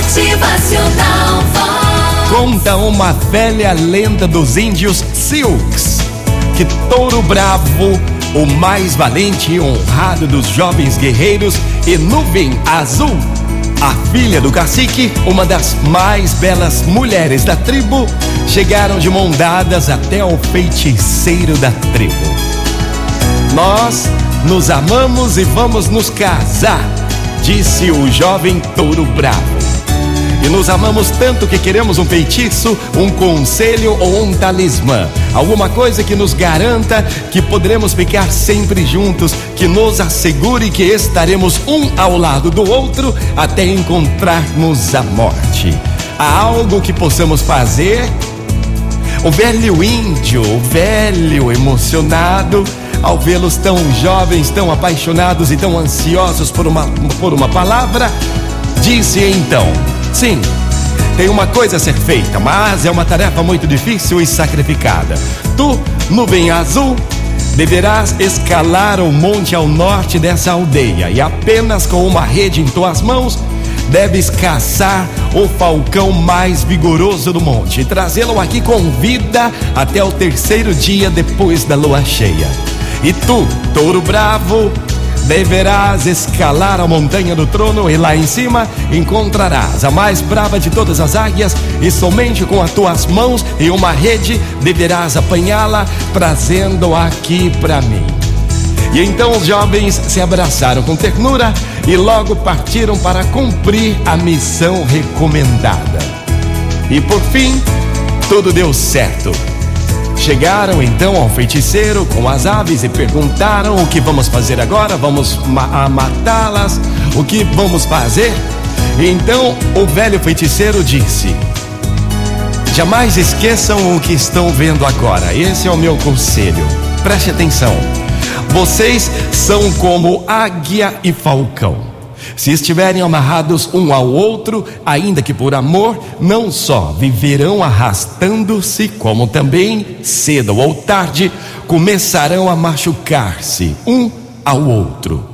Motivacional Vox. Conta uma velha lenda dos índios Sioux que Touro Bravo, o mais valente e honrado dos jovens guerreiros, e Nuvem Azul, a filha do cacique, uma das mais belas mulheres da tribo, chegaram de mão dadas até o feiticeiro da tribo. Nós nos amamos e vamos nos casar, disse o jovem touro bravo. E nos amamos tanto que queremos um feitiço, um conselho ou um talismã. Alguma coisa que nos garanta que poderemos ficar sempre juntos, que nos assegure que estaremos um ao lado do outro até encontrarmos a morte. Há algo que possamos fazer? O velho índio, o velho emocionado, ao vê-los tão jovens, tão apaixonados e tão ansiosos por uma, por uma palavra, disse então: Sim, tem uma coisa a ser feita, mas é uma tarefa muito difícil e sacrificada. Tu, nuvem azul, deverás escalar o monte ao norte dessa aldeia e apenas com uma rede em tuas mãos deves caçar o falcão mais vigoroso do monte e trazê-lo aqui com vida até o terceiro dia depois da lua cheia. E tu, touro bravo, deverás escalar a montanha do trono e lá em cima encontrarás a mais brava de todas as águias e somente com as tuas mãos e uma rede deverás apanhá-la trazendo aqui para mim. E então os jovens se abraçaram com ternura e logo partiram para cumprir a missão recomendada. E por fim, tudo deu certo. Chegaram então ao feiticeiro com as aves e perguntaram: o que vamos fazer agora? Vamos ma matá-las? O que vamos fazer? Então o velho feiticeiro disse: Jamais esqueçam o que estão vendo agora. Esse é o meu conselho. Preste atenção. Vocês são como águia e falcão. Se estiverem amarrados um ao outro, ainda que por amor, não só viverão arrastando-se, como também, cedo ou tarde, começarão a machucar-se um ao outro.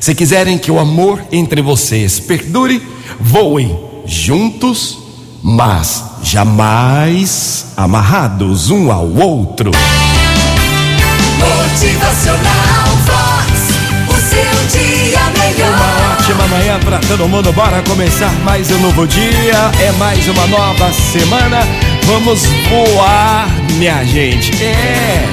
Se quiserem que o amor entre vocês perdure, voem juntos, mas jamais amarrados um ao outro. Motivacional todo mundo. Bora começar mais um novo dia. É mais uma nova semana. Vamos voar, minha gente. É.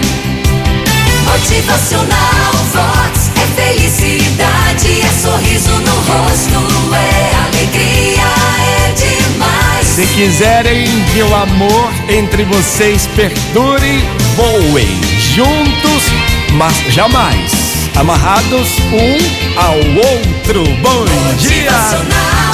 Motivacional Vox é felicidade, é sorriso no rosto, é alegria, é demais. Se quiserem que o amor entre vocês perdure, voem juntos, mas jamais amarrados um ao outro. Bom dia!